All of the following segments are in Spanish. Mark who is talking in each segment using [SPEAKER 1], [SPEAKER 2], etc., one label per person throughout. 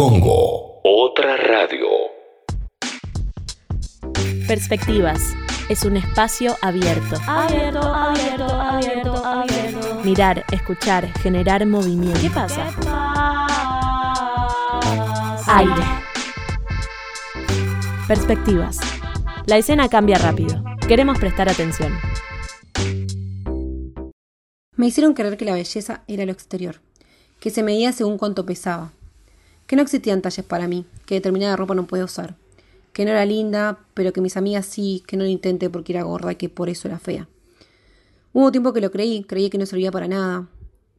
[SPEAKER 1] Congo. Otra radio.
[SPEAKER 2] Perspectivas. Es un espacio abierto.
[SPEAKER 3] Abierto, abierto, abierto, abierto.
[SPEAKER 2] Mirar, escuchar, generar movimiento.
[SPEAKER 3] ¿Qué pasa?
[SPEAKER 2] Aire. Perspectivas. La escena cambia rápido. Queremos prestar atención.
[SPEAKER 4] Me hicieron creer que la belleza era lo exterior, que se medía según cuánto pesaba, que no existían talles para mí, que determinada ropa no podía usar, que no era linda, pero que mis amigas sí, que no lo intenté porque era gorda y que por eso era fea. Hubo tiempo que lo creí, creí que no servía para nada,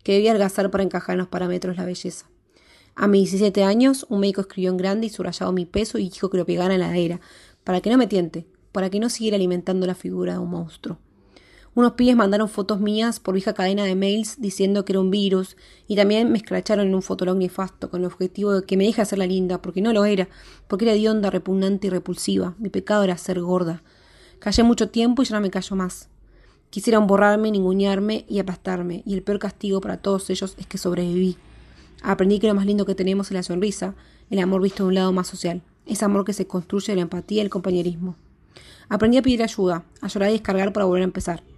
[SPEAKER 4] que debía adelgazar para encajar en los parámetros la belleza. A mis 17 años, un médico escribió en grande y subrayado mi peso y dijo que lo pegara en la heladera, para que no me tiente, para que no siguiera alimentando la figura de un monstruo. Unos pibes mandaron fotos mías por vieja cadena de mails diciendo que era un virus y también me escracharon en un fotolog nefasto con el objetivo de que me deje hacer la linda, porque no lo era, porque era hedionda, repugnante y repulsiva. Mi pecado era ser gorda. Callé mucho tiempo y ya no me callo más. Quisieron borrarme, ningunearme y aplastarme, y el peor castigo para todos ellos es que sobreviví. Aprendí que lo más lindo que tenemos es la sonrisa, el amor visto de un lado más social, ese amor que se construye de la empatía y el compañerismo. Aprendí a pedir ayuda, a llorar y descargar para volver a empezar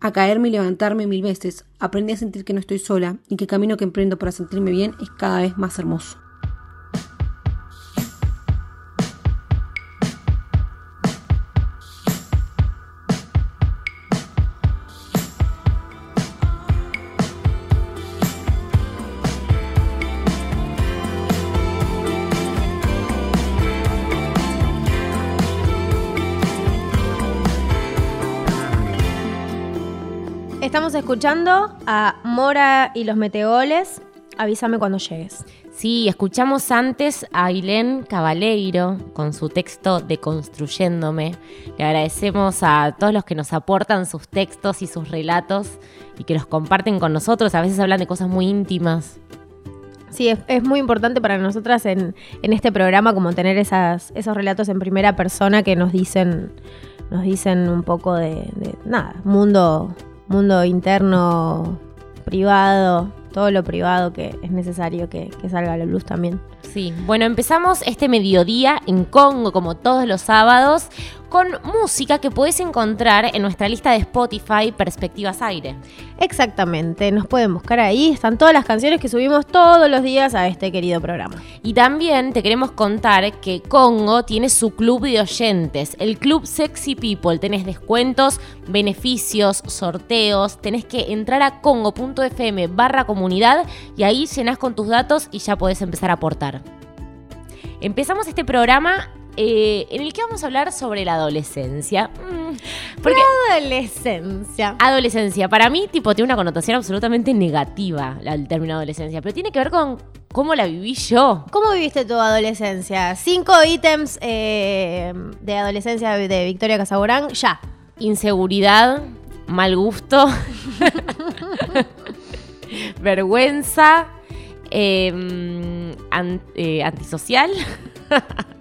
[SPEAKER 4] a caerme y levantarme mil veces. Aprendí a sentir que no estoy sola y que el camino que emprendo para sentirme bien es cada vez más hermoso.
[SPEAKER 5] Escuchando a Mora y los Meteoles. Avísame cuando llegues.
[SPEAKER 6] Sí, escuchamos antes a Ailén Cabaleiro con su texto Deconstruyéndome. Le agradecemos a todos los que nos aportan sus textos y sus relatos y que los comparten con nosotros. A veces hablan de cosas muy íntimas.
[SPEAKER 5] Sí, es, es muy importante para nosotras en, en este programa como tener esas, esos relatos en primera persona que nos dicen, nos dicen un poco de, de nada, mundo, mundo interno, privado, todo lo privado que es necesario que, salga a la luz también.
[SPEAKER 6] Sí, bueno, empezamos este mediodía en Congo, como todos los sábados, con música que podés encontrar en nuestra lista de Spotify Perspectivas Aire.
[SPEAKER 5] Exactamente, nos pueden buscar ahí, están todas las canciones que subimos todos los días a este querido programa.
[SPEAKER 6] Y también te queremos contar que Congo tiene su club de oyentes, el Club Sexy People. Tenés descuentos, beneficios, sorteos. Tenés que entrar a congo.fm barra comunidad y ahí llenás con tus datos y ya podés empezar a aportar. Empezamos este programa eh, en el que vamos a hablar sobre la adolescencia. Mm, porque
[SPEAKER 5] Adolescencia.
[SPEAKER 6] adolescencia, para mí, tipo, tiene una connotación absolutamente negativa el término adolescencia, pero tiene que ver con cómo la viví yo.
[SPEAKER 5] ¿Cómo viviste tu adolescencia? Cinco ítems eh, de adolescencia de Victoria Casaborán, ya.
[SPEAKER 6] Inseguridad, mal gusto, vergüenza, eh, an- eh, antisocial.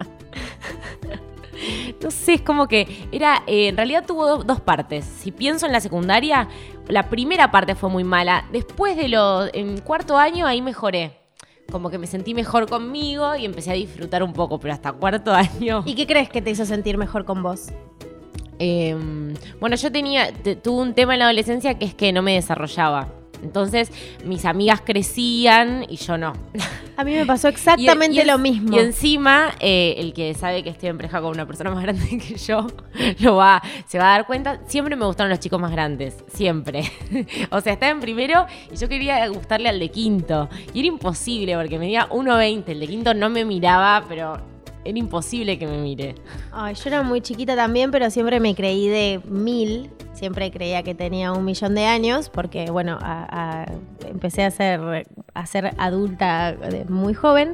[SPEAKER 6] Sé, es como que era. eh, en realidad tuvo do- dos partes. Si pienso en la secundaria, la primera parte fue muy mala. Después de lo. En cuarto año, ahí mejoré. Como que me sentí mejor conmigo y empecé a disfrutar un poco, pero hasta cuarto año.
[SPEAKER 5] ¿Y qué crees que te hizo sentir mejor con vos?
[SPEAKER 6] Eh, bueno, yo tenía, te- tuve un tema en la adolescencia que es que no me desarrollaba. Entonces, mis amigas crecían y yo no.
[SPEAKER 5] A mí me pasó exactamente
[SPEAKER 6] Y- y en-
[SPEAKER 5] lo mismo.
[SPEAKER 6] Y encima, eh, el que sabe que estoy en pareja con una persona más grande que yo, lo va, se va a dar cuenta. Siempre me gustaron los chicos más grandes, siempre. o sea, estaba en primero y yo quería gustarle al de quinto. Y era imposible porque medía 1,20. El de quinto no me miraba, pero era imposible que me mire.
[SPEAKER 5] Ay, yo era muy chiquita también, pero siempre me creí de mil. Siempre creía que tenía un millón de años, porque bueno, a- a- empecé a ser, a ser adulta de muy joven.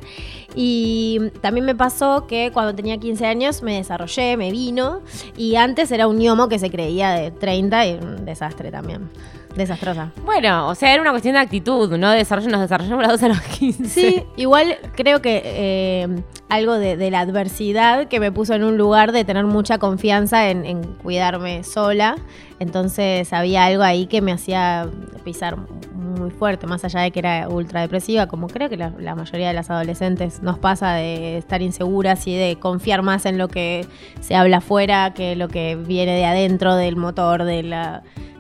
[SPEAKER 5] Y también me pasó que cuando tenía 15 años me desarrollé, me vino. Y antes era un ñomo que se creía de 30 y un desastre también. Desastrosa.
[SPEAKER 6] Bueno, o sea, era una cuestión de actitud, ¿no? Desarrollo, nos desarrollamos las dos a los 15.
[SPEAKER 5] Sí, igual creo que eh, algo de, de la adversidad que me puso en un lugar de tener mucha confianza en, en cuidarme sola. Entonces había algo ahí que me hacía pisar muy fuerte, más allá de que era ultra depresiva, como creo que la, mayoría de las adolescentes nos pasa de estar inseguras y de confiar más en lo que se habla afuera que lo que viene de adentro del motor, del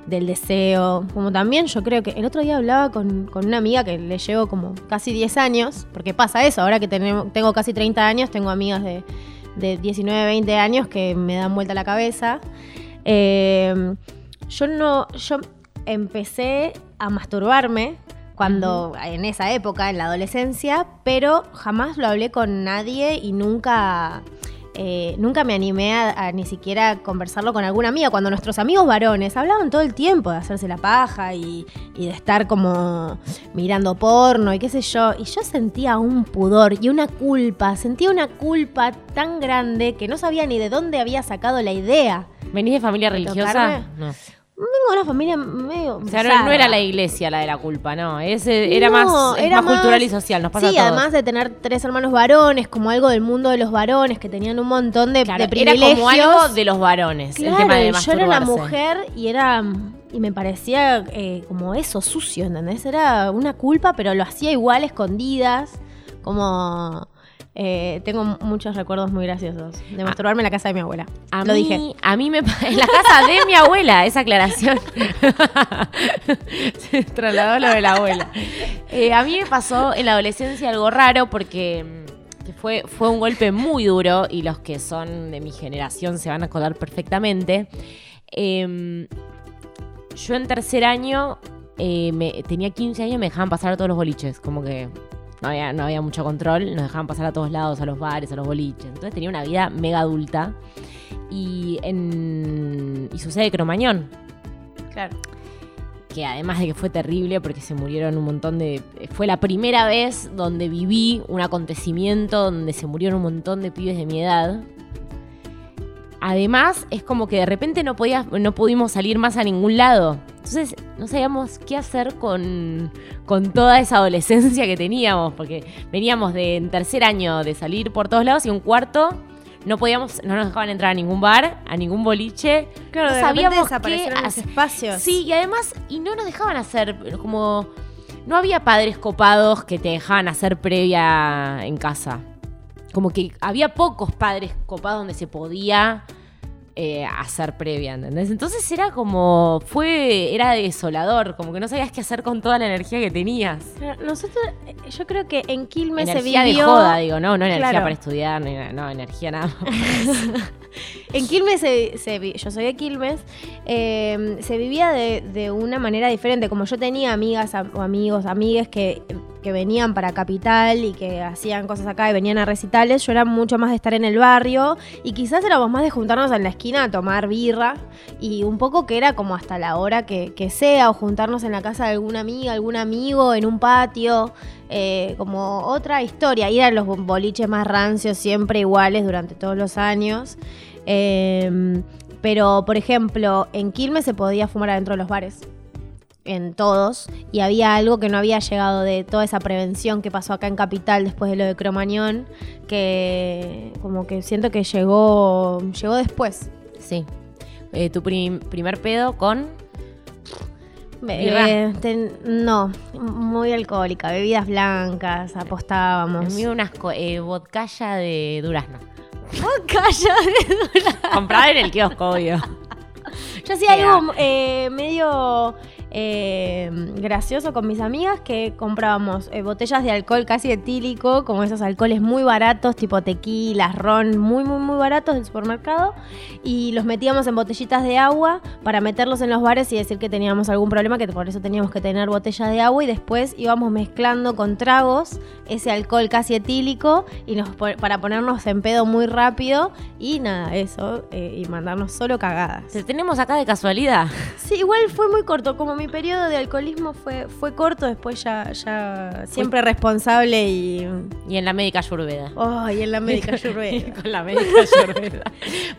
[SPEAKER 5] deseo. Como también yo creo que el otro día hablaba con, con una amiga que le llevo como casi 10 años, porque pasa eso, ahora que tenemos, tengo casi 30 años, tengo amigas de, de 19, 20 años que me dan vuelta la cabeza. Eh, yo no, yo empecé a masturbarme cuando en esa época, en la adolescencia, pero jamás lo hablé con nadie y nunca, eh, nunca me animé a, a ni siquiera conversarlo con alguna amiga. Cuando nuestros amigos varones hablaban todo el tiempo de hacerse la paja y, y de estar como mirando porno y qué sé yo, y yo sentía un pudor y una culpa, sentía una culpa tan grande que no sabía ni de dónde había sacado la idea.
[SPEAKER 6] ¿Venís de familia
[SPEAKER 5] ¿De
[SPEAKER 6] religiosa?
[SPEAKER 5] tocarme?
[SPEAKER 6] No.
[SPEAKER 5] Vengo de una familia medio.
[SPEAKER 6] O sea, no, era la iglesia la de la culpa, no. Ese era
[SPEAKER 5] No,
[SPEAKER 6] más, es
[SPEAKER 5] era
[SPEAKER 6] más cultural y social, nos pasa
[SPEAKER 5] Sí,
[SPEAKER 6] a todos.
[SPEAKER 5] además de tener tres hermanos varones, como algo del mundo de los varones que tenían un montón de,
[SPEAKER 6] Claro,
[SPEAKER 5] de
[SPEAKER 6] era
[SPEAKER 5] privilegios.
[SPEAKER 6] como algo de los varones,
[SPEAKER 5] Claro,
[SPEAKER 6] el tema de
[SPEAKER 5] yo era una mujer y era y me parecía eh, como eso sucio, ¿entendés? Era una culpa, pero lo hacía igual escondidas, como eh, tengo muchos recuerdos muy graciosos de masturbarme en la casa de mi abuela.
[SPEAKER 6] A
[SPEAKER 5] lo
[SPEAKER 6] mí,
[SPEAKER 5] dije.
[SPEAKER 6] A mí me en la casa de mi abuela, esa aclaración. Se trasladó lo de la abuela. Eh, a mí me pasó en la adolescencia algo raro porque mm, fue, fue un golpe muy duro y los que son de mi generación se van a acordar perfectamente. Em, yo en tercer año eh, me- tenía 15 años y me dejaban pasar a todos los boliches, como que no había, no había mucho control, nos dejaban pasar a todos lados, a los bares, a los boliches. Entonces tenía una vida mega adulta. Y, en, y sucede Cromañón,
[SPEAKER 5] Claro.
[SPEAKER 6] que además de que fue terrible porque se murieron un montón de... Fue la primera vez donde viví un acontecimiento donde se murieron un montón de pibes de mi edad. Además, es como que de repente no, podía, no pudimos salir más a ningún lado. Entonces, no sabíamos qué hacer con, con toda esa adolescencia que teníamos, porque veníamos de en tercer año de salir por todos lados y un cuarto no podíamos, no nos dejaban entrar a ningún bar, a ningún boliche.
[SPEAKER 5] Claro,
[SPEAKER 6] no
[SPEAKER 5] de
[SPEAKER 6] sabíamos qué
[SPEAKER 5] los espacios.
[SPEAKER 6] Sí, y además, y no nos dejaban hacer, como, no había padres copados que te dejaban hacer previa en casa. Como que había pocos padres copados donde se podía eh, hacer previa, ¿entendés? Entonces era como, fue, era desolador, como que no sabías qué hacer con toda la energía que tenías.
[SPEAKER 5] Nosotros, yo creo que en Quilmes
[SPEAKER 6] energía
[SPEAKER 5] se vivió.
[SPEAKER 6] de joda, digo, no, no energía
[SPEAKER 5] Claro.
[SPEAKER 6] para estudiar, ni no, energía nada.
[SPEAKER 5] En Quilmes, se, yo soy de Quilmes, eh, se vivía de, de una manera diferente. Como yo tenía amigas am- o amigos, amigues que, que venían para Capital y que hacían cosas acá y venían a recitales, yo era mucho más de estar en el barrio y quizás éramos más de juntarnos en la esquina a tomar birra y un poco que era como hasta la hora que, sea o juntarnos en la casa de alguna amiga, algún amigo, en un patio. eh, como otra historia, ir a los boliches más rancios siempre iguales durante todos los años. Eh, pero, por ejemplo, en Quilmes se podía fumar adentro de los bares. En todos. Y había algo que no había llegado de toda esa prevención que pasó acá en Capital después de lo de Cromañón. Que como que siento que llegó, llegó después.
[SPEAKER 6] sí. Eh, tu prim- primer pedo con...
[SPEAKER 5] Eh, ten- no, muy alcohólica. Bebidas blancas, apostábamos.
[SPEAKER 6] Mío unas eh, vodkaya de durazno. Comprada en el kiosco, obvio.
[SPEAKER 5] Yo hacía algo eh, medio eh, gracioso con mis amigas que comprábamos eh, botellas de alcohol casi etílico, como esos alcoholes muy baratos, tipo tequila, ron, muy, muy, muy baratos del supermercado, y los metíamos en botellitas de agua para meterlos en los bares y decir que teníamos algún problema, que por eso teníamos que tener botellas de agua, y después íbamos mezclando con tragos ese alcohol casi etílico y nos, para ponernos en pedo muy rápido, y nada, eso, eh, y mandarnos solo cagadas.
[SPEAKER 6] Te tenemos acá de casualidad.
[SPEAKER 5] Sí, igual fue muy corto. Como mi periodo de alcoholismo fue, fue corto, después ya, ya siempre responsable y.
[SPEAKER 6] Y en la médica ayurveda.
[SPEAKER 5] Ay, en la médica ayurveda.
[SPEAKER 6] Con la médica ayurveda.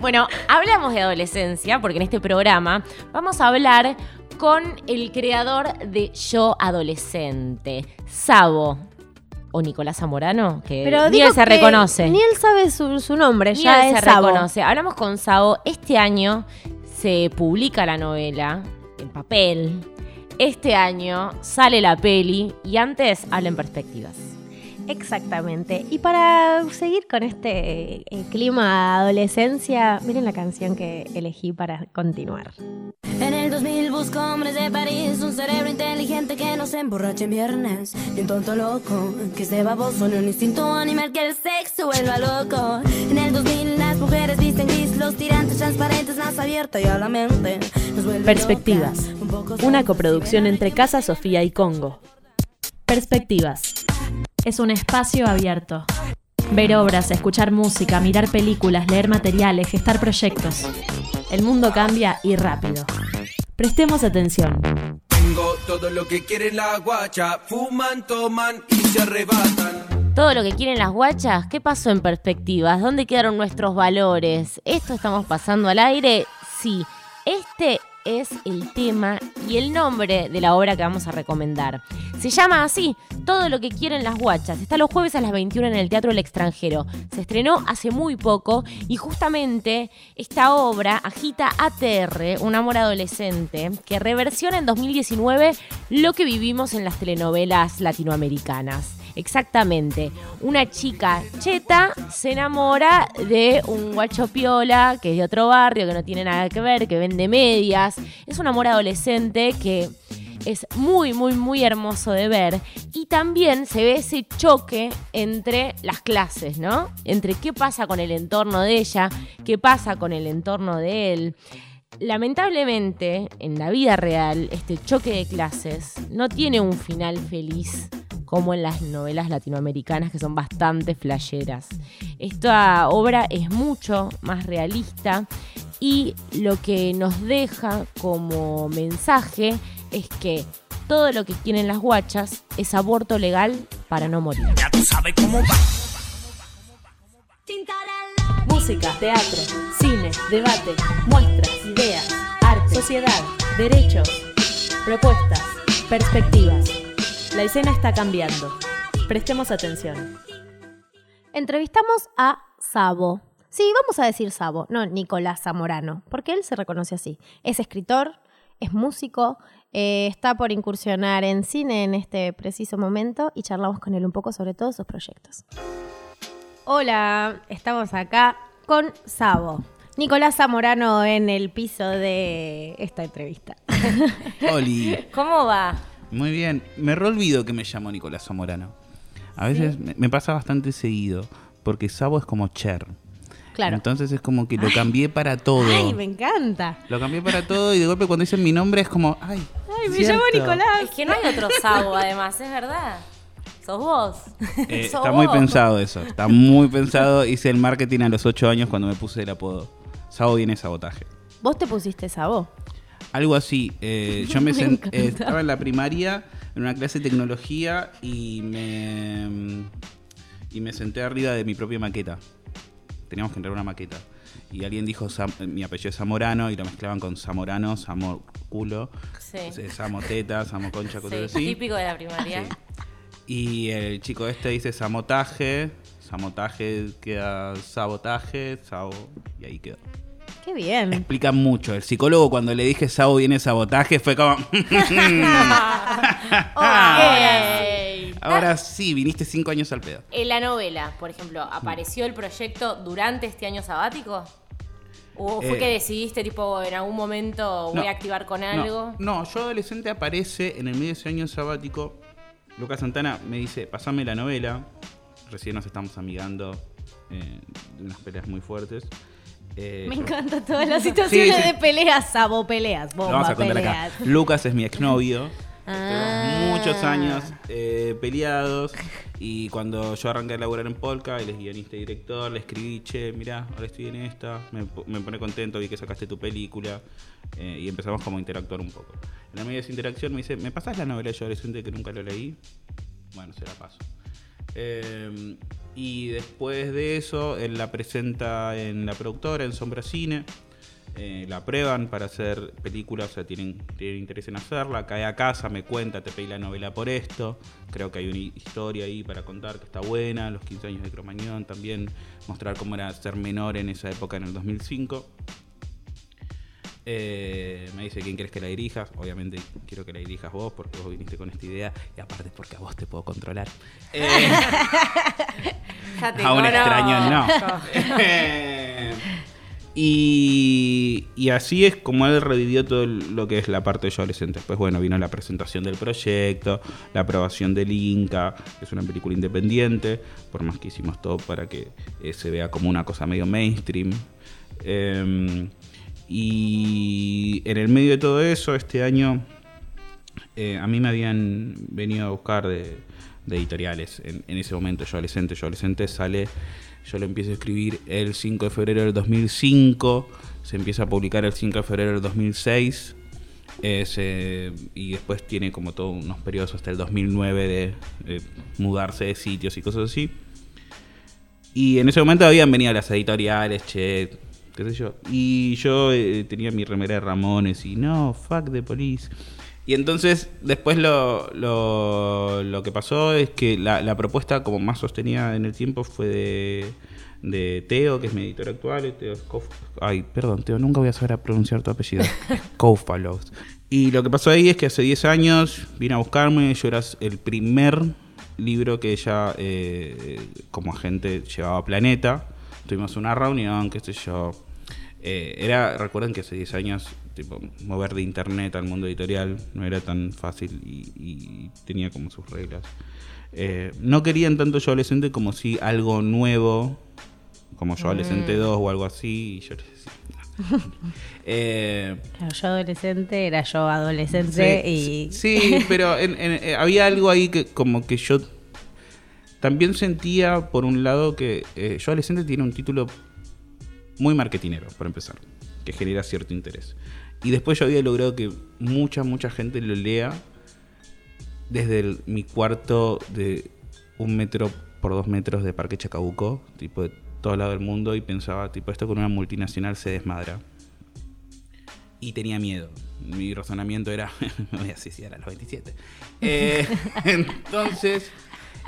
[SPEAKER 6] bueno, hablamos de adolescencia porque en este programa vamos a hablar con el creador de Yo Adolescente, Sabo. O Nicolás Zamorano, que
[SPEAKER 5] Pero
[SPEAKER 6] ni él se reconoce.
[SPEAKER 5] Ni él sabe su, su nombre,
[SPEAKER 6] Ni
[SPEAKER 5] ya
[SPEAKER 6] él
[SPEAKER 5] es
[SPEAKER 6] se
[SPEAKER 5] Sabo.
[SPEAKER 6] reconoce. Hablamos con Sao. Este año se publica la novela en papel. Este año sale la peli y antes hablen perspectivas.
[SPEAKER 5] Exactamente. Y para seguir con este eh, clima de adolescencia, miren la canción que elegí para continuar.
[SPEAKER 3] En el 2000 busco hombres de París, un cerebro inteligente que no se emborrache en viernes. Y un tonto loco que se baboso en un instinto animal que el sexo vuelva loco. En el 2000 las mujeres visten gris, los tirantes transparentes, más abierta y a la mente. Nos vuelve
[SPEAKER 2] Perspectivas.
[SPEAKER 3] locas, un poco
[SPEAKER 2] Una coproducción entre Casa Sofía y Congo. Perspectivas. Es un espacio abierto. Ver obras, escuchar música, mirar películas, leer materiales, gestar proyectos. El mundo cambia y rápido. Prestemos atención.
[SPEAKER 7] Tengo todo lo que quiere la guacha. Fuman, toman y se arrebatan.
[SPEAKER 6] Todo lo que quieren las guachas, ¿qué pasó en perspectivas? ¿Dónde quedaron nuestros valores? ¿Esto estamos pasando al aire? Sí, este es el tema y el nombre de la obra que vamos a recomendar. Se llama así, Todo lo que quieren las guachas. Está los jueves a las 21 en el Teatro del Extranjero. Se estrenó hace muy poco y justamente esta obra agita ATR, un amor adolescente, que reversiona en 2019 lo que vivimos en las telenovelas latinoamericanas. Exactamente. Una chica cheta se enamora de un guacho piola que es de otro barrio, que no tiene nada que ver, que vende medias. Es un amor adolescente que es muy, muy, muy hermoso de ver. Y también se ve ese choque entre las clases, ¿no? Entre qué pasa con el entorno de ella, qué pasa con el entorno de él. Lamentablemente, en la vida real, este choque de clases no tiene un final feliz como en las novelas latinoamericanas que son bastante flasheras. Esta obra es mucho más realista y lo que nos deja como mensaje es que todo lo que quieren las guachas es aborto legal para no morir.
[SPEAKER 7] Ya tú sabes cómo va.
[SPEAKER 2] Música, teatro, cine, debate, muestras, ideas, arte, sociedad, derechos, propuestas, perspectivas. La escena está cambiando. Prestemos atención.
[SPEAKER 5] Entrevistamos a Sabo. Sí, vamos a decir Sabo, no Nicolás Zamorano, porque él se reconoce así. Es escritor, es músico, eh, está por incursionar en cine en este preciso momento y charlamos con él un poco sobre todos sus proyectos. Hola, estamos acá con Sabo. Nicolás Zamorano en el piso de esta entrevista.
[SPEAKER 8] Oli,
[SPEAKER 6] ¿Cómo va?
[SPEAKER 8] Muy bien. Me re olvido que me llamo Nicolás Zamorano. A veces me, me pasa bastante seguido, porque Sabo es como Cher.
[SPEAKER 5] Claro.
[SPEAKER 8] Entonces es como que lo cambié para todo.
[SPEAKER 5] Ay, me encanta.
[SPEAKER 8] Lo cambié para todo y de golpe cuando dicen mi nombre es como, ay.
[SPEAKER 5] Ay, me
[SPEAKER 8] cierto.
[SPEAKER 5] llamo Nicolás.
[SPEAKER 6] Es que no hay otro Sabo, además, es verdad. Sos vos.
[SPEAKER 8] Eh,
[SPEAKER 6] Sos
[SPEAKER 8] está muy pensado eso, está muy pensado. Hice el marketing a los 8 años cuando me puse el apodo. Sabo viene sabotaje.
[SPEAKER 5] Vos te pusiste Sabo.
[SPEAKER 8] Algo así. eh, yo me,
[SPEAKER 5] Me
[SPEAKER 8] sent- eh, estaba en la primaria en una clase de tecnología y me y me senté arriba de mi propia maqueta. Teníamos que entrar una maqueta. Y alguien dijo Sam- mi apellido es Zamorano y lo mezclaban con Zamorano, Samo culo,
[SPEAKER 6] Sí.
[SPEAKER 8] Samo teta, Samo concha, cosas
[SPEAKER 6] Sí,
[SPEAKER 8] así.
[SPEAKER 6] típico de la primaria.
[SPEAKER 8] Sí. Y el chico este dice samotaje, samotaje queda sabotaje, sabo, y ahí quedó.
[SPEAKER 5] Qué bien.
[SPEAKER 8] Explica mucho. El psicólogo cuando le dije sabo viene sabotaje fue como... Ahora sí, viniste cinco años al pedo.
[SPEAKER 6] En la novela, por ejemplo, ¿apareció el proyecto durante este año sabático? ¿O fue
[SPEAKER 8] Eh,
[SPEAKER 6] que decidiste, tipo, en algún momento voy
[SPEAKER 8] No,
[SPEAKER 6] a activar con
[SPEAKER 8] no,
[SPEAKER 6] algo?
[SPEAKER 8] No, yo adolescente aparece en el medio de ese año sabático. Lucas Santana me dice, pasame la novela. Recién nos estamos amigando eh, de unas peleas muy fuertes. Eh,
[SPEAKER 5] Me
[SPEAKER 8] yo-
[SPEAKER 5] encanta todas las situaciones
[SPEAKER 8] Sí, sí.
[SPEAKER 5] de peleas, Sabo peleas,
[SPEAKER 8] Lo
[SPEAKER 5] bomba
[SPEAKER 8] vamos a contar
[SPEAKER 5] peleas.
[SPEAKER 8] acá. Lucas es mi exnovio.
[SPEAKER 5] Ah.
[SPEAKER 8] Estuvimos muchos años eh, peleados. Y cuando yo arranqué a laburar en Polka, él es guionista y director, le escribí, che, mirá, ahora estoy en esta, me, po- me pone contento, vi que sacaste tu película. eh, y empezamos como a interactuar un poco. En el medio de esa interacción me dice, ¿me pasas la novela de yo adolescente que nunca lo leí? Bueno, se la paso. Eh, y después de eso, él la presenta en la productora, en Sombra Cine. Eh, la prueban para hacer películas, o sea, tienen, tienen interés en hacerla. Cae a casa, me cuenta, te pedí la novela por esto. Creo que hay una historia ahí para contar que está buena. Los 15 años de Cromañón también, mostrar cómo era ser menor en esa época, en el 2005. Eh, me dice, ¿quién quieres que la dirijas? Obviamente quiero que la dirijas vos porque vos viniste con esta idea y aparte porque a vos te puedo controlar. Eh, a un extraño no. Eh, y, y así es como él revivió todo lo que es la parte de yo adolescente. Después, bueno, vino la presentación del proyecto, la aprobación del Inca, que es una película independiente, por más que hicimos todo para que eh, se vea como una cosa medio mainstream. Eh, y en el medio de todo eso, este año eh, a mí me habían venido a buscar de, editoriales. En, ese momento, yo adolescente, yo adolescente sale, yo lo empiezo a escribir el 5 de febrero del 2005, se empieza a publicar el 5 de febrero del 2006. eh, se- y después tiene como todos unos periodos hasta el 2009 de, eh, mudarse de sitios y cosas así. Y en ese momento habían venido las editoriales, che, qué sé yo. Y yo eh, tenía mi remera de Ramones y no, fuck the police. Y entonces después lo, lo, lo que pasó es que la, la propuesta como más sostenida en el tiempo fue de, de Teo, que es mi editor actual. Teo Scof- Ay, perdón, Teo, nunca voy a saber a pronunciar tu apellido. Kofalos. Y lo que pasó ahí es que hace 10 años vino a buscarme, yo era el primer libro que ella eh, como agente llevaba a Planeta. Tuvimos una reunión, qué sé yo. Eh, era, recuerden que hace 10 años, tipo, mover de internet al mundo editorial no era tan fácil y, y tenía como sus reglas. Eh, no querían tanto yo adolescente como si algo nuevo, como yo adolescente 2 o algo así, y yo les decía. Eh,
[SPEAKER 5] Claro, yo adolescente, era yo adolescente y...
[SPEAKER 8] Sí, pero en- en- eh, había algo ahí que como que yo también sentía, por un lado, que eh, Yo Adolescente tiene un título muy marketinero, por empezar, que genera cierto interés. Y después yo había logrado que mucha, mucha gente lo lea desde el- mi cuarto de un metro por dos metros de Parque Chacabuco, tipo de todo lado del mundo, y pensaba, tipo, esto con una multinacional se desmadra y tenía miedo. Mi razonamiento era, me voy a suicidar a los 27. Eh, entonces,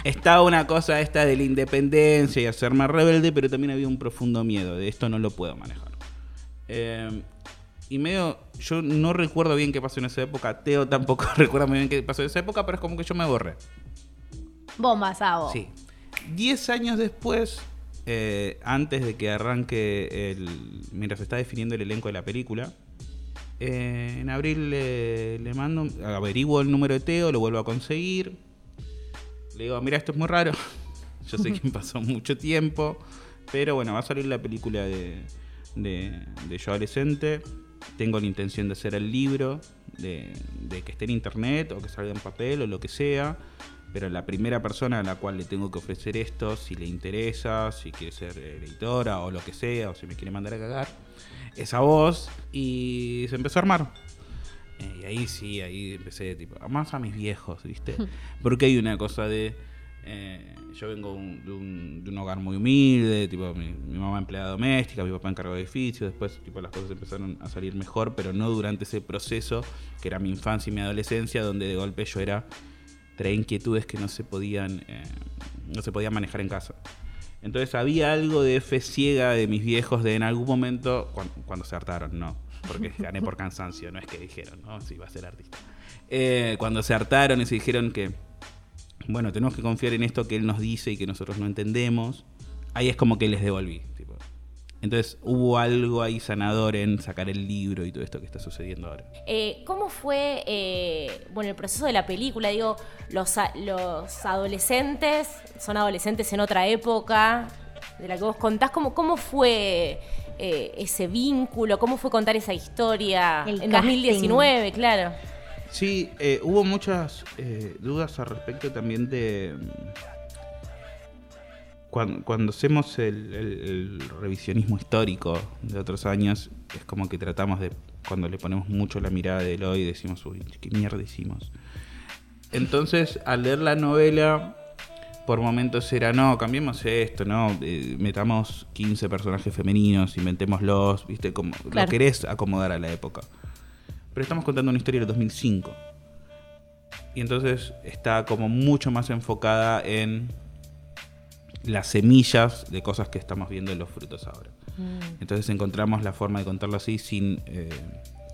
[SPEAKER 8] estaba una cosa esta de la independencia y hacerme rebelde, pero también había un profundo miedo, de esto no lo puedo manejar. Eh, y medio, yo no recuerdo bien qué pasó en esa época, Teo tampoco recuerda muy bien qué pasó en esa época, pero es como que yo me borré.
[SPEAKER 5] Bomba, Sabo.
[SPEAKER 8] Sí. Diez años después, eh, antes de que arranque el. Mientras se está definiendo el elenco de la película, eh, en abril le, le mando. Averiguo el número de Teo, lo vuelvo a conseguir. Le digo, mira, esto es muy raro. Yo sé que pasó mucho tiempo. Pero bueno, va a salir la película de, de, de Yo Adolescente. Tengo la intención de hacer el libro, de, de que esté en internet o que salga en papel o lo que sea. Pero la primera persona a la cual le tengo que ofrecer esto, si le interesa, si quiere ser editora o lo que sea, o si me quiere mandar a cagar, es a vos. Y se empezó a armar. Eh, y ahí sí, ahí empecé, tipo, más a mis viejos, ¿viste? Porque hay una cosa de. eh, yo vengo un- de, un, de un hogar muy humilde, tipo, mi, mi mamá empleada doméstica, mi papá encargado de edificios, después, tipo, las cosas empezaron a salir mejor, pero no durante ese proceso, que era mi infancia y mi adolescencia, donde de golpe yo era. traía inquietudes que no se podían. eh, no se podían manejar en casa. Entonces había algo de fe ciega de mis viejos de en algún momento, cuan- cuando, se hartaron, no, porque gané por cansancio, no es que dijeron, no, sí, va a ser artista. Eh, cuando se hartaron y se dijeron que, bueno, tenemos que confiar en esto que él nos dice y que nosotros no entendemos, ahí es como que les devolví. tipo. Entonces hubo algo ahí sanador en sacar el libro y todo esto que está sucediendo ahora.
[SPEAKER 6] Eh, ¿Cómo fue eh, bueno, el proceso de la película? Digo, los, los adolescentes son adolescentes en otra época de la que vos contás. ¿Cómo, cómo fue eh, ese vínculo? ¿Cómo fue contar esa historia
[SPEAKER 5] El
[SPEAKER 6] en
[SPEAKER 5] casting.
[SPEAKER 6] 2019? Claro.
[SPEAKER 8] Sí, eh, hubo muchas eh, dudas al respecto también de... Cuando, cuando hacemos el, el- el revisionismo histórico de otros años, es como que tratamos de, cuando le ponemos mucho la mirada del hoy, decimos, uy, ¿qué mierda hicimos? Entonces, al leer la novela, por momentos era, no, cambiemos esto, no, Eh, metamos 15 personajes femeninos, inventémoslos, ¿viste? Como
[SPEAKER 5] Claro.
[SPEAKER 8] lo querés acomodar a la época. Pero estamos contando una historia del 2005. Y entonces está como mucho más enfocada en las semillas de cosas que estamos viendo en los frutos ahora.
[SPEAKER 6] Mm.
[SPEAKER 8] Entonces encontramos la forma de contarlo así sin, eh,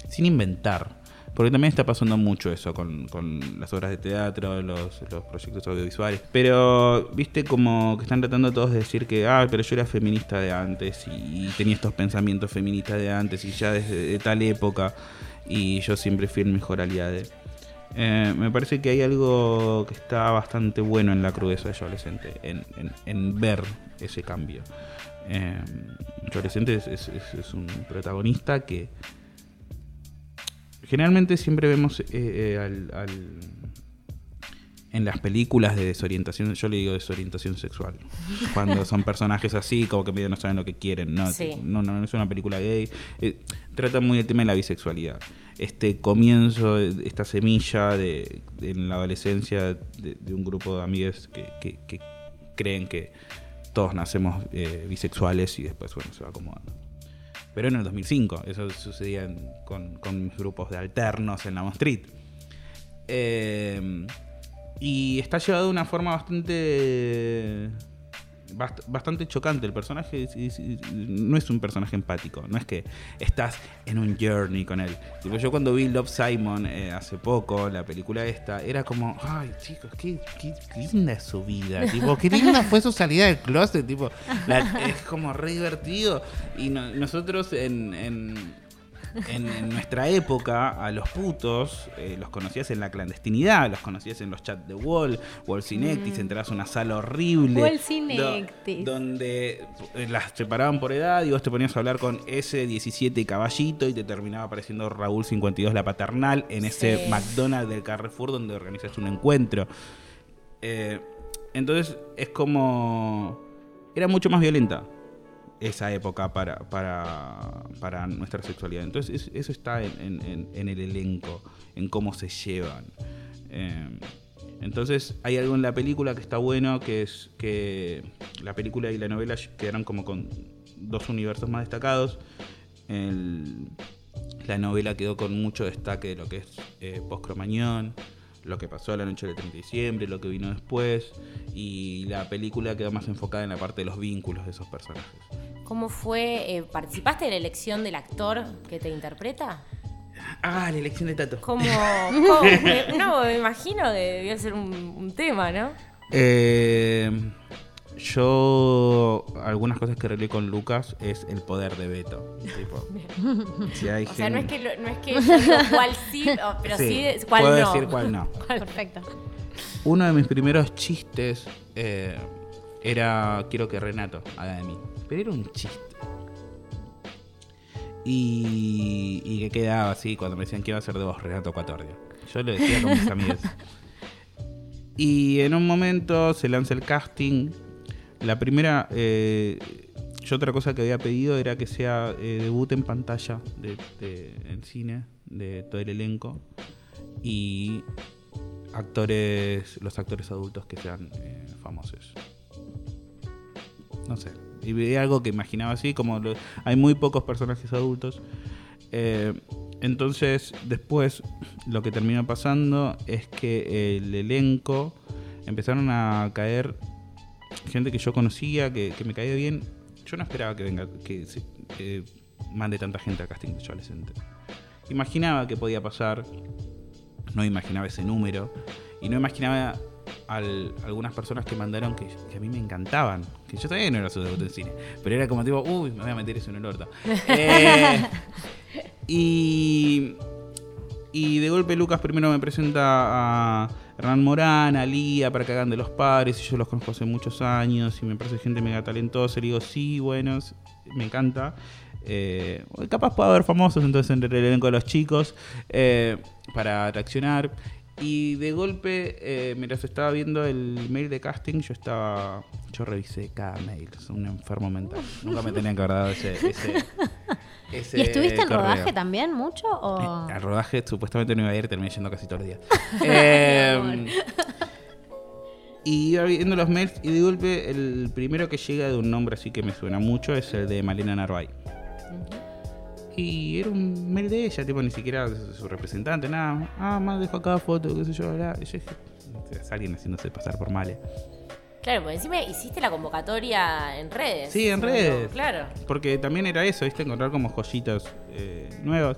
[SPEAKER 8] sin inventar. Porque también está pasando mucho eso con, con las obras de teatro, los, los proyectos audiovisuales. Pero, viste, como que están tratando todos de decir que, ah, pero yo era feminista de antes y, tenía estos pensamientos feministas de antes y ya desde de tal época y yo siempre fui el mejor aliade. Eh, me parece que hay algo que está bastante bueno en la crudeza de adolescente, en, en- en ver ese cambio. Eh, adolescente es, es- es- es un protagonista que generalmente siempre vemos eh, eh, al, al- en las películas de desorientación, yo le digo desorientación sexual, cuando son personajes así, como que medio no saben lo que quieren, no,
[SPEAKER 6] Sí.
[SPEAKER 8] no, no, no es una película gay, eh, trata muy el tema de la bisexualidad. Este comienzo, esta semilla de, de- en la adolescencia de, de un grupo de amigos que, que- que creen que todos nacemos bisexuales y después, bueno, se va acomodando. Pero en el 2005, eso sucedía con, con mis grupos de alternos en la Street. Eh, y está llevado de una forma bastante. Bast- Bastante chocante. El personaje es- es- es- no es un personaje empático. No es que estás en un journey con él. Tipo, yo cuando vi Love Simon eh, hace poco, la película esta, era como, ay chicos, qué, qué linda es su vida. tipo, qué linda fue su salida del closet. Tipo, la- es como re divertido. Y no- nosotros en- en, en, en nuestra época a los putos eh, los conocías en la clandestinidad, los conocías en los chats de Wall, Wall Cinectis, entrabas a una sala horrible.
[SPEAKER 5] Wall
[SPEAKER 8] do-
[SPEAKER 5] Cinectis.
[SPEAKER 8] donde eh, las separaban por edad y vos te ponías a hablar con ese 17 caballito y te terminaba apareciendo Raúl 52 la paternal en ese. McDonald's del Carrefour donde organizas un encuentro. Eh, entonces es como... Era mucho más violenta esa época para, para, para nuestra sexualidad. Entonces es- eso está en, en- el elenco, en cómo se llevan. Eh, entonces hay algo en la película que está bueno, que es que la película y la novela quedaron como con dos universos más destacados. La novela quedó con mucho destaque de lo que es eh, post-cromañón, lo que pasó la noche del 30 de diciembre, lo que vino después, y la película quedó más enfocada en la parte de los vínculos de esos personajes.
[SPEAKER 6] ¿Cómo fue? eh, ¿Participaste en la elección del actor que te interpreta?
[SPEAKER 8] Ah, la elección de Tato.
[SPEAKER 6] ¿Cómo? cómo? Me- no, me imagino que debió ser un, un tema, ¿no?
[SPEAKER 8] Eh, yo, algunas cosas que relé con Lucas es el poder de Beto. tipo, si hay
[SPEAKER 6] O sea, no es que, lo- no es que yo digo cuál sí, o- pero sí,
[SPEAKER 8] Sí,
[SPEAKER 6] cuál
[SPEAKER 8] puedo
[SPEAKER 6] no.
[SPEAKER 8] decir cuál no.
[SPEAKER 5] Perfecto.
[SPEAKER 8] Uno de mis primeros chistes eh, era quiero que Renato haga de mí. Pero era un chiste. Y, y que quedaba así cuando me decían que iba a ser de vos, Renato Cuatordio. Yo lo decía con mis amigos. Y en un momento se lanza el casting. La primera, eh, yo otra cosa que había pedido era que sea eh, debut en pantalla de, de- en cine de todo el elenco. Y actores, los actores adultos que sean eh, famosos. No sé. Y vi algo que imaginaba así, como hay muy pocos personajes adultos. Eh, entonces, después, lo que terminó pasando es que el elenco empezaron a caer gente que yo conocía, que, me caía bien. Yo no esperaba que venga, que mande tanta gente al casting de adolescente. Imaginaba que podía pasar, no imaginaba ese número, y no imaginaba al- algunas personas que mandaron que, que a mí me encantaban, que yo también no era su debut en cine, pero era como tipo, uy, me voy a meter eso en el orto. Eh, y, y de golpe Lucas primero me presenta a Hernán Morán, a Lía, para que hagan de los padres, y yo los conozco hace muchos años, y me parece gente mega talentosa, y digo, sí, bueno, s- me encanta. Eh, capaz puede haber famosos entonces entre el elenco de los chicos eh, para reaccionar. Y de golpe, eh, mientras estaba viendo el mail de casting, yo estaba. Yo revisé cada mail, soy un enfermo mental. Nunca me tenía que haber dado ese. ese, ese
[SPEAKER 5] ¿Y estuviste en
[SPEAKER 8] correo.
[SPEAKER 5] rodaje también mucho? O...
[SPEAKER 8] Eh, Al rodaje supuestamente no iba a ir, terminé yendo casi todos los días. Eh, y iba viendo los mails y de golpe el primero que llega de un nombre así que me suena mucho es el de Malena Narvay. Y era un mail de ella, tipo ni siquiera su representante, nada. Ah, más dejo acá foto, qué sé yo, bla. Y yo dije, es alguien haciéndose pasar por Male.
[SPEAKER 6] Claro, porque encima hiciste la convocatoria en redes.
[SPEAKER 8] Sí, en redes.
[SPEAKER 6] Claro.
[SPEAKER 8] Porque también era eso, ¿viste? Encontrar como joyitas eh, nuevas.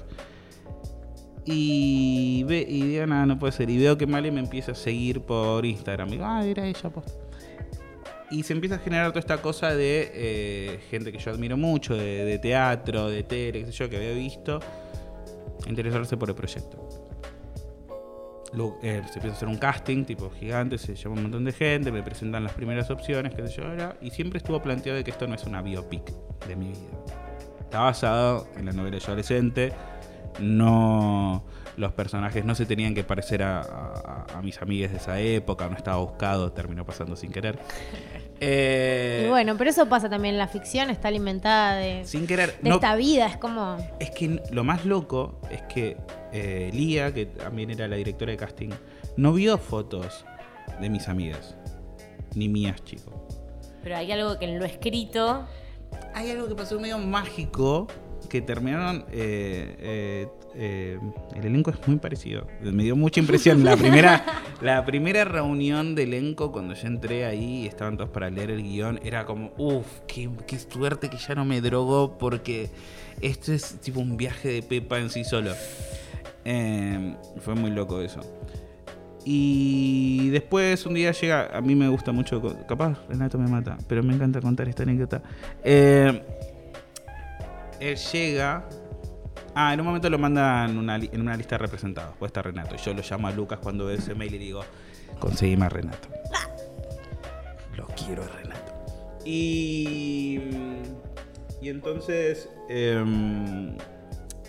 [SPEAKER 8] Y, ve, y digo, nada, no puede ser. Y veo que Male me empieza a seguir por Instagram. Y digo, ah, era ella, pues. Y se empieza a generar toda esta cosa de eh, gente que yo admiro mucho, de, teatro, de tele, qué sé yo, que había visto, interesarse por el proyecto. Eh, se empieza a hacer un casting tipo gigante, se llama un montón de gente, me presentan las primeras opciones, qué sé yo, era, y siempre estuvo planteado de que esto no es una biopic de mi vida. Está basado en la novela de adolescente, no los personajes no se tenían que parecer a, a- a mis amigas de esa época, no estaba buscado, terminó pasando sin querer. Eh,
[SPEAKER 5] Y bueno, pero eso pasa también en la ficción, está alimentada de,
[SPEAKER 8] sin querer.
[SPEAKER 5] de
[SPEAKER 8] no-
[SPEAKER 5] esta vida, es como...
[SPEAKER 8] Es que lo más loco es que eh, Lía, que también era la directora de casting, no vio fotos de mis amigas. Ni mías, chicos.
[SPEAKER 6] Pero hay algo que en lo escrito.
[SPEAKER 8] Hay algo que pasó medio mágico que terminaron. eh, eh, eh, el elenco es muy parecido. Me dio mucha impresión. La primera, la primera reunión de elenco, cuando yo entré ahí y estaban todos para leer el guion, era como, uff, qué, qué suerte que ya no me drogó porque esto es tipo un viaje de Pepa en sí solo. Eh, fue muy loco eso. Y después un día llega, a mí me gusta mucho, capaz Renato me mata, pero me encanta contar esta anécdota. Eh, él llega, ah, en un momento lo mandan en una, en una lista de representados, pues está Renato. Y yo lo llamo a Lucas cuando ve ese mail y digo, conseguime a Renato. Lo quiero a Renato. Y, y entonces em,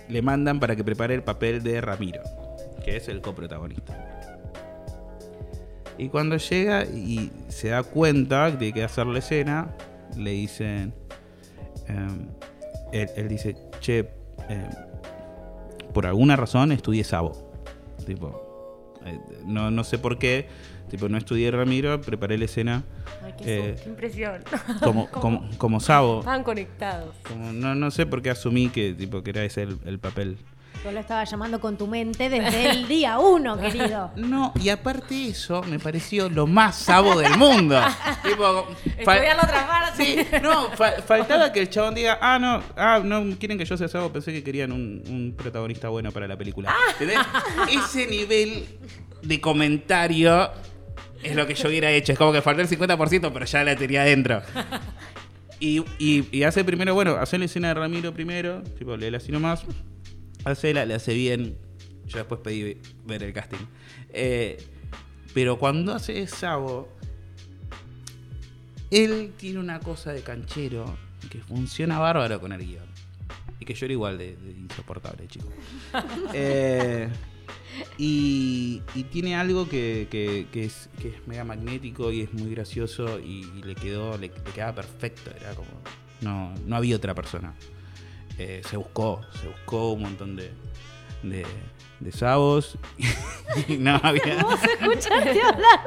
[SPEAKER 8] le mandan para que prepare el papel de Ramiro, que es el coprotagonista. Y cuando llega y se da cuenta que tiene que hacer la escena, le dicen. em, él, él dice, che, em, por alguna razón estudié Sabo. Tipo, eh, no, no sé por qué. Tipo, no estudié Ramiro, preparé la escena
[SPEAKER 6] Ay,
[SPEAKER 8] Eh,
[SPEAKER 6] qué impresión.
[SPEAKER 8] como, como, como Sabo.
[SPEAKER 6] Estaban conectados.
[SPEAKER 8] Como, no, no sé por qué asumí que, tipo, que era ese el, el papel.
[SPEAKER 5] Yo lo estaba llamando con tu mente desde el día uno, querido.
[SPEAKER 8] No, y aparte eso me pareció lo más sabo del mundo. tipo,
[SPEAKER 6] Estudiar la otra parte.
[SPEAKER 8] Sí, no, fa- faltaba que el chabón diga, ah, no, ah, no quieren que yo sea sabo, pensé que querían un, un protagonista bueno para la película. ¿Entendés? Ese nivel de comentario es lo que yo hubiera hecho. Es como que faltó el 50%, pero ya la tenía adentro. Y, y, y hace primero, bueno, hace la escena de Ramiro primero, tipo, lee así nomás. Hace la, le hace bien. Yo después pedí ver el casting. Eh, pero cuando hace Sabo, él tiene una cosa de canchero que funciona bárbaro con el guion. Y que yo era igual de, de insoportable, chico. Eh, y, y tiene algo que, que- que es, que es mega magnético y es muy gracioso y, y le quedó, le, le quedaba perfecto. Era como. No, no había otra persona. Eh, se buscó, se buscó un montón de, de, de sabos. y no había.
[SPEAKER 5] Hablar.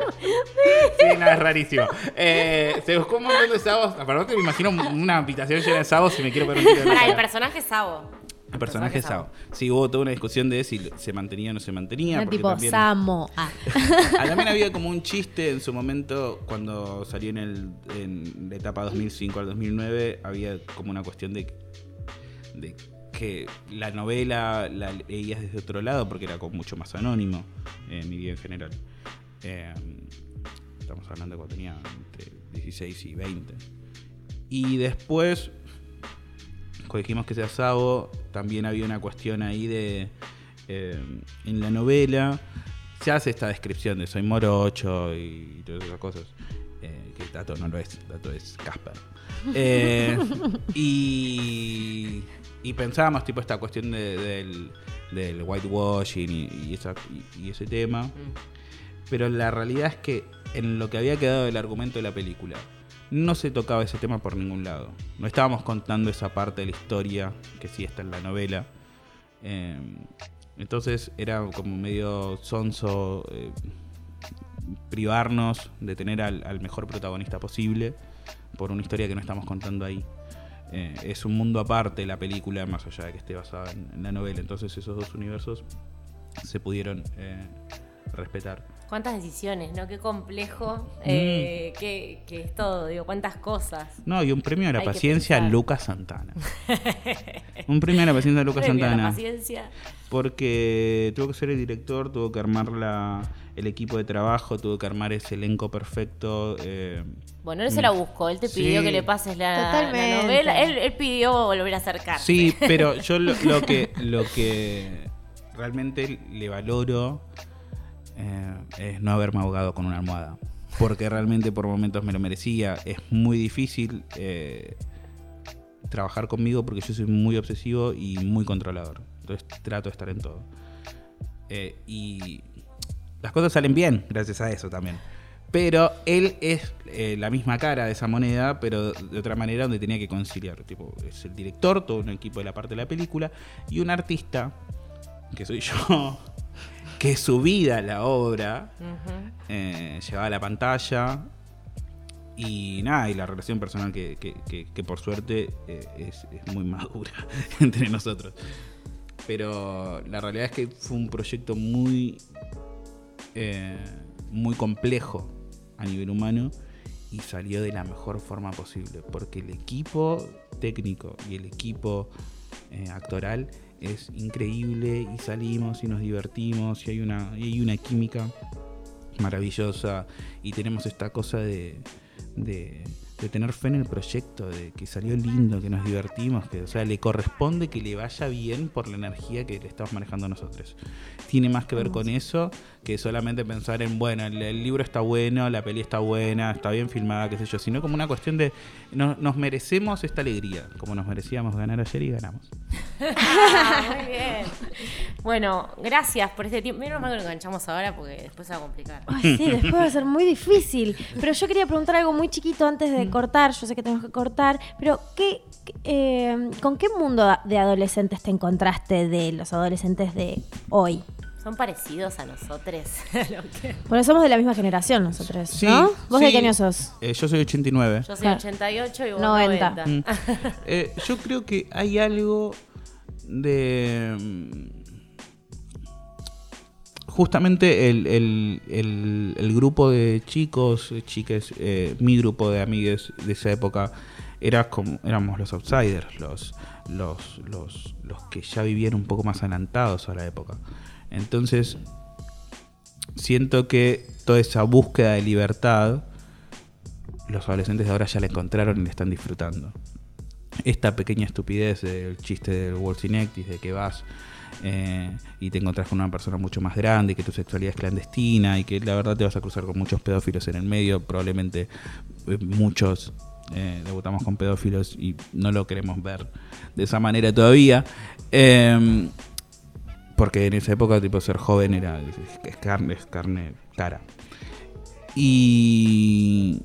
[SPEAKER 8] Sí, no, es rarísimo. Eh, se buscó un montón de sabos. Aparte, me imagino una habitación llena de sabos y me quiero poner un tiro la
[SPEAKER 6] el personaje Sabo.
[SPEAKER 8] El personaje Sabo. Sí, hubo toda una discusión de si se mantenía o no se mantenía.
[SPEAKER 5] Era
[SPEAKER 8] porque
[SPEAKER 5] tipo
[SPEAKER 8] también,
[SPEAKER 5] Samo. Ah.
[SPEAKER 8] Ah, también había como un chiste en su momento cuando salió en, el, en la etapa 2005 al 2009. Había como una cuestión de, de que la novela la leías desde otro lado porque era como mucho más anónimo en mi vida en general. Eh, estamos hablando cuando tenía entre 16 y 20. Y después, cuando dijimos que sea Sabo, también había una cuestión ahí de. eh, en la novela se hace esta descripción de soy morocho y todas esas cosas. eh, que Tato no lo es, Tato es Casper. Eh, y, y pensábamos, tipo, esta cuestión de- del, del whitewashing y, y esa- y- y ese tema. Pero la realidad es que en lo que había quedado del argumento de la película, no se tocaba ese tema por ningún lado. No estábamos contando esa parte de la historia que sí está en la novela. Eh, entonces era como medio sonso eh, privarnos de tener al, al mejor protagonista posible por una historia que no estamos contando ahí. Eh, es un mundo aparte la película, más allá de que esté basada en, la novela. Entonces esos dos universos se pudieron eh, respetar.
[SPEAKER 6] Cuántas decisiones, ¿no? Qué complejo
[SPEAKER 8] Mm.
[SPEAKER 6] eh, que, que es todo, digo, cuántas cosas.
[SPEAKER 8] No, y un premio a la
[SPEAKER 6] Hay
[SPEAKER 8] paciencia a. Lucas Santana. un premio a la paciencia a Lucas
[SPEAKER 6] Premio a la
[SPEAKER 8] Santana.
[SPEAKER 6] paciencia.
[SPEAKER 8] Porque tuvo que ser el director, tuvo que armar la, el equipo de trabajo, tuvo que armar ese elenco perfecto. eh,
[SPEAKER 6] Bueno, él se la buscó, él te pidió
[SPEAKER 8] Sí.
[SPEAKER 6] que le pases la, la
[SPEAKER 5] Totalmente.
[SPEAKER 6] novela, él, él pidió volver a acercarse.
[SPEAKER 8] Sí, pero yo lo, lo que lo que realmente le valoro eh, es no haberme ahogado con una almohada. Porque realmente por momentos me lo merecía. Es muy difícil eh, trabajar conmigo porque yo soy muy obsesivo y muy controlador. Entonces trato de estar en todo. Eh, y las cosas salen bien gracias a eso también. Pero él es la misma cara de esa moneda, pero de otra manera donde tenía que conciliar. Tipo, es el director, todo un equipo de la parte de la película, y un artista, que soy yo, que su vida la obra, eh, llevaba a la pantalla. Y nada, y la relación personal que, que- que- que por suerte eh, es, es muy madura entre nosotros. Pero la realidad es que fue un proyecto muy, eh, muy complejo a nivel humano y salió de la mejor forma posible. Porque el equipo técnico y el equipo eh, actoral es increíble y salimos y nos divertimos y hay una, y hay una química maravillosa y tenemos esta cosa de, de, de tener fe en el proyecto, de que salió lindo, que nos divertimos, que o sea, le corresponde que le vaya bien por la energía que le estamos manejando nosotros. Tiene más que ver con eso que solamente pensar en, bueno, el, el libro está bueno, la peli está buena, está bien filmada, qué sé yo, sino como una cuestión de no- nos merecemos esta alegría, como nos merecíamos ganar ayer y ganamos.
[SPEAKER 6] Ah, muy bien. Bueno, gracias por este tiempo. Menos mal que lo enganchamos ahora porque después se va a complicar.
[SPEAKER 5] Ay, sí, después va a ser muy difícil. Pero yo quería preguntar algo muy chiquito antes de cortar. Yo sé que tenemos que cortar. Pero, ¿qué, eh, ¿con qué mundo de adolescentes te encontraste de los adolescentes de hoy?
[SPEAKER 6] Son parecidos a nosotros.
[SPEAKER 5] Porque somos de la misma generación nosotros,
[SPEAKER 8] Sí,
[SPEAKER 5] ¿no? ¿Vos de qué año sos?
[SPEAKER 8] Eh, yo soy 89.
[SPEAKER 6] Yo soy 88 y vos
[SPEAKER 5] 90.
[SPEAKER 6] 90.
[SPEAKER 8] Mm. Eh, yo creo que hay algo de. mm, Justamente el, el- el- grupo de chicos, eh, chiques, eh, mi grupo de amigues de esa época, era como, éramos los outsiders, los, los, los, los que ya vivían un poco más adelantados a la época. Entonces, siento que toda esa búsqueda de libertad, los adolescentes de ahora ya la encontraron y la están disfrutando esta pequeña estupidez del chiste del Wolfsinectis, de que vas eh, y te encontrás con una persona mucho más grande, y que tu sexualidad es clandestina y que la verdad te vas a cruzar con muchos pedófilos en el medio, probablemente eh, muchos eh, debutamos con pedófilos y no lo queremos ver de esa manera todavía. Eh, porque en esa época tipo ser joven era es carne, es carne cara. Y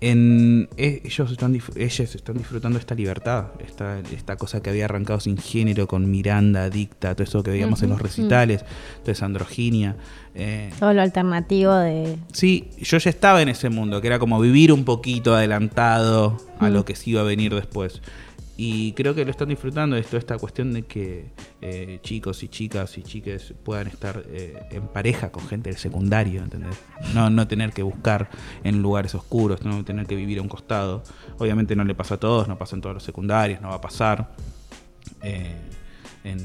[SPEAKER 8] en, e- ellos están ellas están disfrutando esta libertad, esta, esta cosa que había arrancado sin género, con Miranda, Dicta, todo eso que veíamos en los recitales, toda esa androginia. eh,
[SPEAKER 5] Todo lo alternativo de...
[SPEAKER 8] Sí, yo ya estaba en ese mundo, que era como vivir un poquito adelantado a lo que sí iba a venir después. Y creo que lo están disfrutando toda esta cuestión de que eh, chicos y chicas y chiques puedan estar eh, en pareja con gente del secundario, ¿entendés? No, no tener que buscar en lugares oscuros, no tener que vivir a un costado. Obviamente no le pasa a todos, no pasa en todos los secundarios, no va a pasar. Eh, en,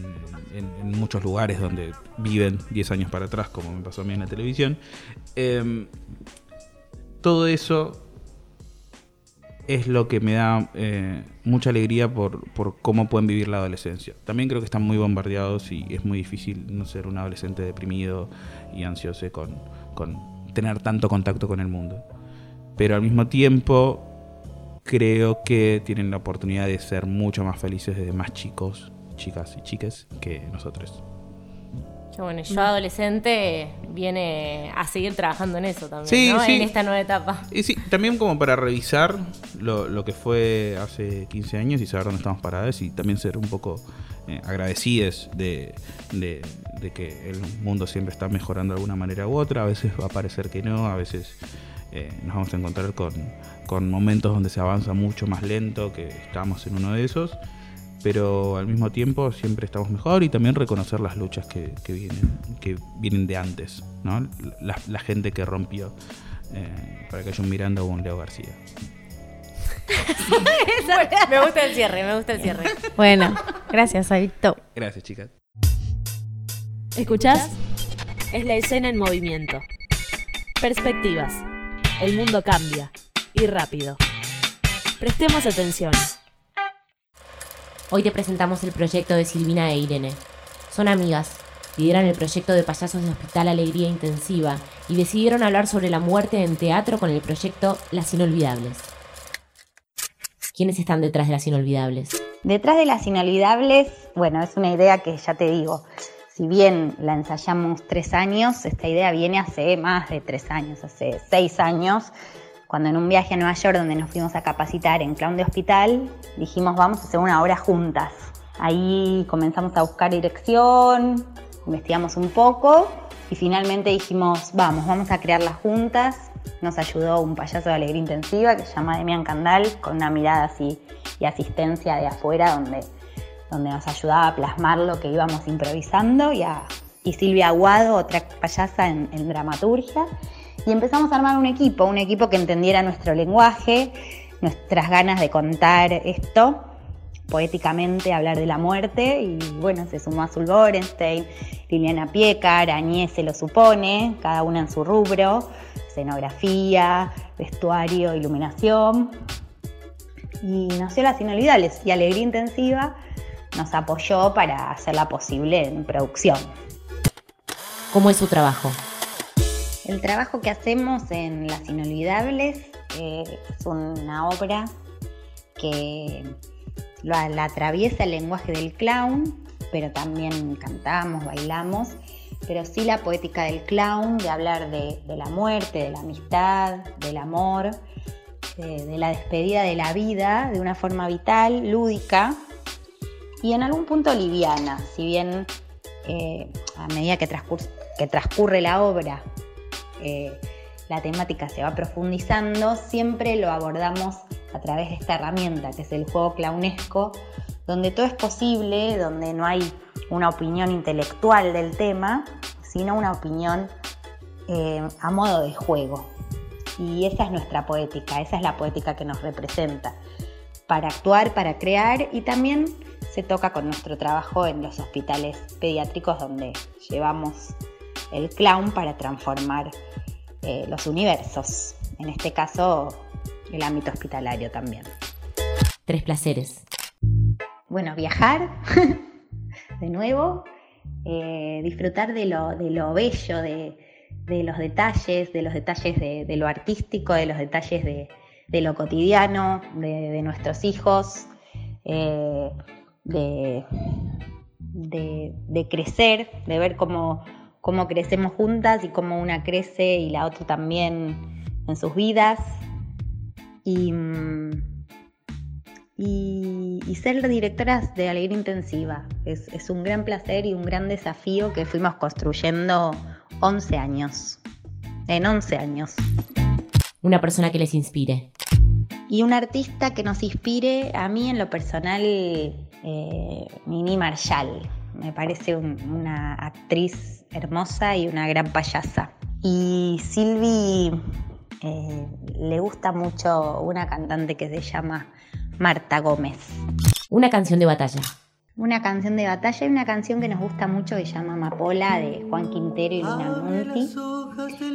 [SPEAKER 8] en- en muchos lugares donde viven 10 años para atrás, como me pasó a mí en la televisión. Em, todo eso es lo que me da eh, mucha alegría por, por cómo pueden vivir la adolescencia. También creo que están muy bombardeados y es muy difícil no ser un adolescente deprimido y ansioso con, con tener tanto contacto con el mundo. Pero al mismo tiempo creo que tienen la oportunidad de ser mucho más felices desde más chicos, chicas y chiques que nosotros.
[SPEAKER 6] Bueno, yo adolescente viene a seguir trabajando en eso también,
[SPEAKER 8] Sí,
[SPEAKER 6] ¿no?
[SPEAKER 8] sí.
[SPEAKER 6] En esta nueva etapa.
[SPEAKER 8] Y sí, también como para revisar lo, lo que fue hace 15 años y saber dónde estamos parados y también ser un poco eh, agradecidos de, de- de que el mundo siempre está mejorando de alguna manera u otra. A veces va a parecer que no, a veces eh, nos vamos a encontrar con, con momentos donde se avanza mucho más lento, que estamos en uno de esos. Pero al mismo tiempo siempre estamos mejor y también reconocer las luchas que, que vienen, que vienen de antes, ¿no? La, la gente que rompió eh, para que haya un Miranda o un Leo García.
[SPEAKER 6] me gusta el cierre, me gusta el cierre.
[SPEAKER 5] Bueno, gracias, Adicto.
[SPEAKER 8] Gracias, chicas.
[SPEAKER 2] ¿Escuchás? Es la escena en movimiento. Perspectivas. El mundo cambia. Y rápido. Prestemos atención.
[SPEAKER 6] Hoy te presentamos el proyecto de Silvina e Irene. Son amigas, lideran el proyecto de payasos de Hospital Alegría Intensiva y decidieron hablar sobre la muerte en teatro con el proyecto Las Inolvidables. ¿Quiénes están detrás de Las Inolvidables?
[SPEAKER 9] Detrás de Las Inolvidables, bueno, es una idea que ya te digo, si bien la ensayamos tres años, esta idea viene hace más de tres años, hace seis años, cuando en un viaje a Nueva York donde nos fuimos a capacitar en clown de hospital, dijimos vamos a hacer una obra juntas. Ahí comenzamos a buscar dirección, investigamos un poco y finalmente dijimos vamos, vamos a crearla juntas. Nos ayudó un payaso de alegría intensiva que se llama Demian Candal, con una mirada así y asistencia de afuera donde, donde nos ayudaba a plasmar lo que íbamos improvisando y, a, y Silvia Aguado, otra payasa en, en dramaturgia y empezamos a armar un equipo, un equipo que entendiera nuestro lenguaje, nuestras ganas de contar esto poéticamente, hablar de la muerte y bueno, se sumó Azul Borenstein, Liliana Piecar, Añez se lo supone, cada una en su rubro, escenografía, vestuario, iluminación y nació Las Inolvidables y Alegría Intensiva nos apoyó para hacerla posible en producción.
[SPEAKER 6] ¿Cómo es su trabajo?
[SPEAKER 9] El trabajo que hacemos en Las Inolvidables eh, es una obra que la, atraviesa el lenguaje del clown, pero también cantamos, bailamos, pero sí la poética del clown, de hablar de, la muerte, de la amistad, del amor, de, la despedida de la vida de una forma vital, lúdica y en algún punto liviana, si bien eh, a medida que que transcurre la obra eh, la temática se va profundizando, siempre lo abordamos a través de esta herramienta que es el juego clownesco, donde todo es posible, donde no hay una opinión intelectual del tema, sino una opinión eh, a modo de juego. Y esa es nuestra poética, esa es la poética que nos representa, para actuar, para crear y también se toca con nuestro trabajo en los hospitales pediátricos donde llevamos el clown para transformar eh, los universos, en este caso el ámbito hospitalario también.
[SPEAKER 6] Tres placeres.
[SPEAKER 9] Bueno, viajar, de nuevo, eh, disfrutar de lo, de lo bello, de, de, los detalles, de los detalles de, de lo artístico, de los detalles de, lo cotidiano, de, nuestros hijos, eh, de, crecer, de ver cómo cómo crecemos juntas y cómo una crece y la otra también en sus vidas. Y, y, y ser directoras de Alegría Intensiva. Es, es, un gran placer y un gran desafío que fuimos construyendo 11 años. En 11 años.
[SPEAKER 6] Una persona que les inspire.
[SPEAKER 9] Y un artista que nos inspire, a mí en lo personal, eh, Marshall. Me parece un, una actriz hermosa y una gran payasa. Y Silvi eh, le gusta mucho una cantante que se llama Marta Gómez.
[SPEAKER 6] Una canción de batalla.
[SPEAKER 9] Una canción de batalla y una canción que nos gusta mucho que se llama Amapola de Juan Quintero y Luna Munti.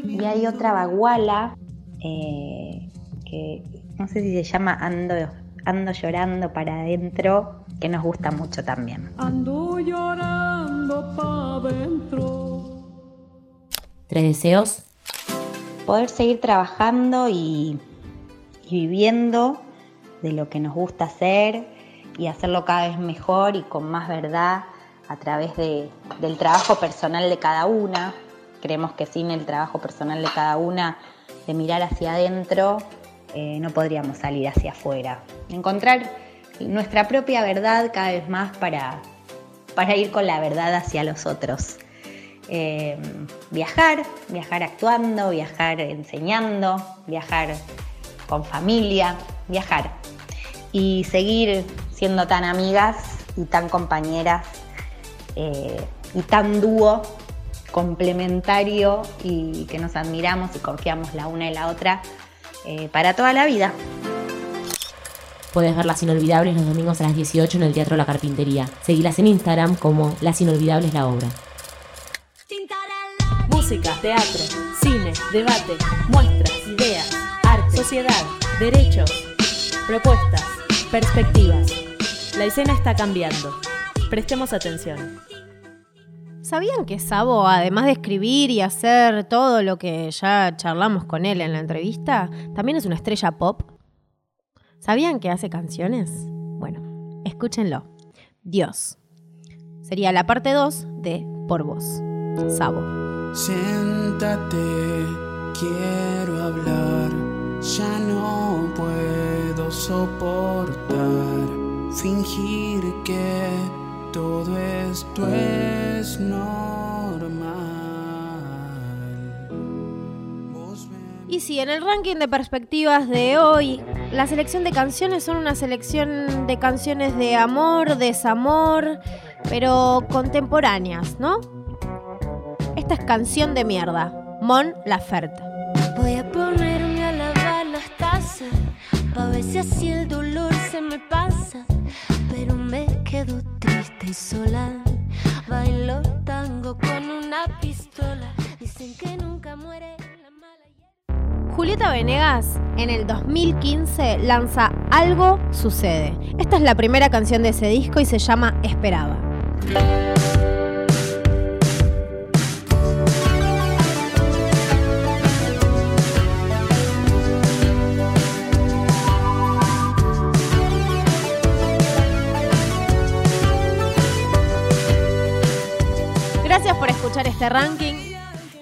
[SPEAKER 9] Y hay otra baguala eh, que no sé si se llama Ando, Ando llorando para adentro, que nos gusta mucho también.
[SPEAKER 10] Ando llorando para adentro.
[SPEAKER 6] ¿Tres deseos?
[SPEAKER 9] Poder seguir trabajando y, y viviendo de lo que nos gusta hacer y hacerlo cada vez mejor y con más verdad a través de, del trabajo personal de cada una. Creemos que sin el trabajo personal de cada una, de mirar hacia adentro, eh, no podríamos salir hacia afuera. Encontrar nuestra propia verdad cada vez más para, para ir con la verdad hacia los otros. Eh, viajar, viajar actuando, viajar enseñando, viajar con familia, viajar y seguir siendo tan amigas y tan compañeras eh, y tan dúo complementario y que nos admiramos y confiamos la una y la otra eh, para toda la vida.
[SPEAKER 6] Puedes ver Las Inolvidables los domingos a las 18 en el Teatro La Carpintería. Seguilas en Instagram como Las Inolvidables La Obra.
[SPEAKER 2] Música, teatro, cine, debate, muestras, ideas, arte, sociedad, derechos, propuestas, perspectivas. La escena está cambiando. Prestemos atención.
[SPEAKER 5] ¿Sabían que Sabo, además de escribir y hacer todo lo que ya charlamos con él en la entrevista, también es una estrella pop? ¿Sabían que hace canciones? Bueno, escúchenlo. Dios. Sería la parte 2 de Por Vos. Sabo.
[SPEAKER 10] Siéntate, quiero hablar. Ya no puedo soportar fingir que todo esto es normal.
[SPEAKER 5] Y sí, en el ranking de perspectivas de hoy, la selección de canciones son una selección de canciones de amor, desamor, pero contemporáneas, ¿no? Esta es canción de mierda. Mon Laferte.
[SPEAKER 3] Voy a ponerme a lavar las tazas, pa' ver si así el dolor se me pasa. Pero me quedo triste y sola. Bailo tango con una pistola. Dicen que nunca muere.
[SPEAKER 5] Julieta Venegas en el 2015 lanza Algo Sucede. Esta es la primera canción de ese disco y se llama Esperaba. Gracias por escuchar este ranking.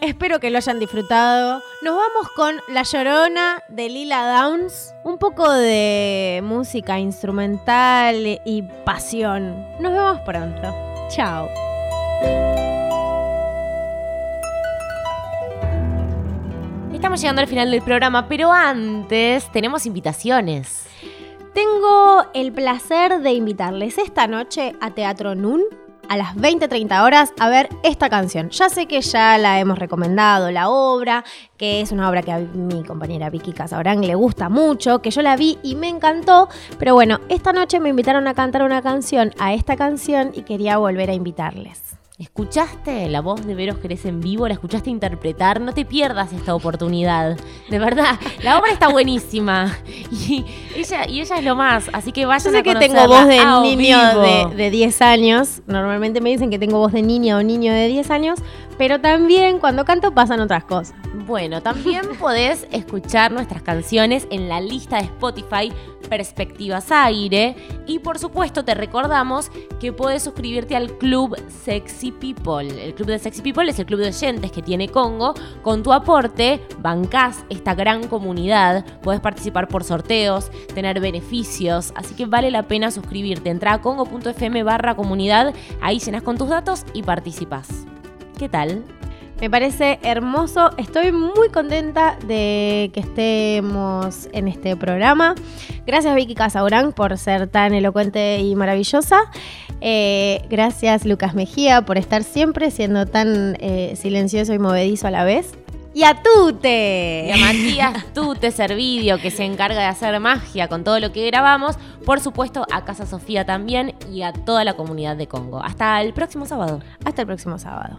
[SPEAKER 5] Espero que lo hayan disfrutado. Nos vamos con La Llorona de Lila Downs. Un poco de música instrumental y pasión. Nos vemos pronto. Chao.
[SPEAKER 6] Estamos llegando al final del programa, pero antes tenemos invitaciones.
[SPEAKER 5] Tengo el placer de invitarles esta noche a Teatro Nun a las 20-30 horas a ver esta canción. Ya sé que ya la hemos recomendado, la obra, que es una obra que a mi compañera Vicky Casabrán le gusta mucho, que yo la vi y me encantó, pero bueno, esta noche me invitaron a cantar una canción a esta canción y quería volver a invitarles.
[SPEAKER 6] ¿Escuchaste la voz de Veros Jerez en vivo? ¿La escuchaste interpretar? No te pierdas esta oportunidad. De verdad, la obra está buenísima. Y ella, y ella es lo más, así que
[SPEAKER 5] Yo
[SPEAKER 6] vayan
[SPEAKER 5] sé
[SPEAKER 6] a
[SPEAKER 5] que tengo voz de niño de, de 10 años. Normalmente me dicen que tengo voz de niña o niño de 10 años. Pero también cuando canto pasan otras cosas.
[SPEAKER 6] Bueno, también podés escuchar nuestras canciones en la lista de Spotify Perspectivas Aire. Y por supuesto te recordamos que podés suscribirte al Club Sexy People. El Club de Sexy People es el club de oyentes que tiene Congo. Con tu aporte bancás esta gran comunidad. Podés participar por sorteos, tener beneficios. Así que vale la pena suscribirte. Entra a congo.fm barra comunidad. Ahí llenas con tus datos y participás. ¿Qué tal?
[SPEAKER 5] Me parece hermoso. Estoy muy contenta de que estemos en este programa. Gracias Vicky Casaurán por ser tan elocuente y maravillosa. Eh, gracias Lucas Mejía por estar siempre siendo tan eh, silencioso y movedizo a la vez. Y a Tute.
[SPEAKER 6] Y a Matías Tute Servidio, que se encarga de hacer magia con todo lo que grabamos. Por supuesto, a Casa Sofía también y a toda la comunidad de Congo. Hasta el próximo sábado.
[SPEAKER 5] Hasta el próximo sábado.